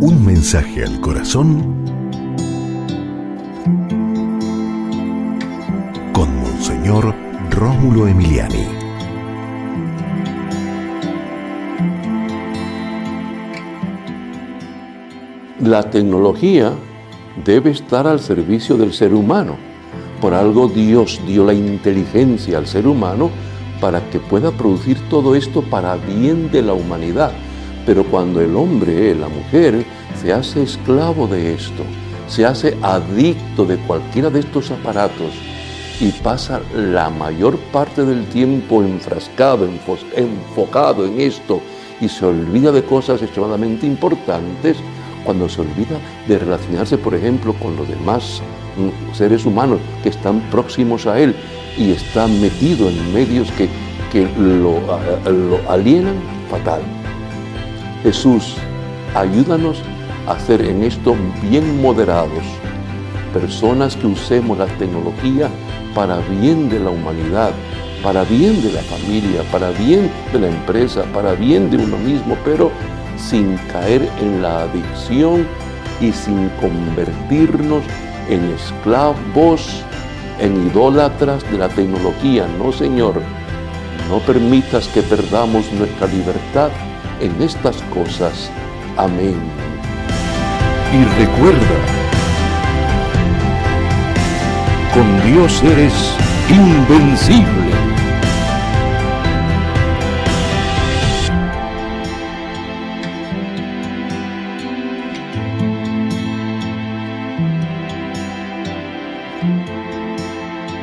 Un mensaje al corazón con Monseñor Rómulo Emiliani. La tecnología debe estar al servicio del ser humano. Por algo Dios dio la inteligencia al ser humano para que pueda producir todo esto para bien de la humanidad. Pero cuando el hombre, la mujer, se hace esclavo de esto, se hace adicto de cualquiera de estos aparatos y pasa la mayor parte del tiempo enfrascado, enfocado en esto y se olvida de cosas extremadamente importantes, cuando se olvida de relacionarse, por ejemplo, con los demás mm, seres humanos que están próximos a él y está metido en medios que, lo, lo alienan, fatal. Jesús, ayúdanos a ser en esto bien moderados, personas que usemos la tecnología para bien de la humanidad, para bien de la familia, para bien de la empresa, para bien de uno mismo, pero sin caer en la adicción y sin convertirnos en esclavos, en idólatras de la tecnología. No, Señor, no permitas que perdamos nuestra libertad en estas cosas. Amén. Y recuerda, con Dios eres invencible.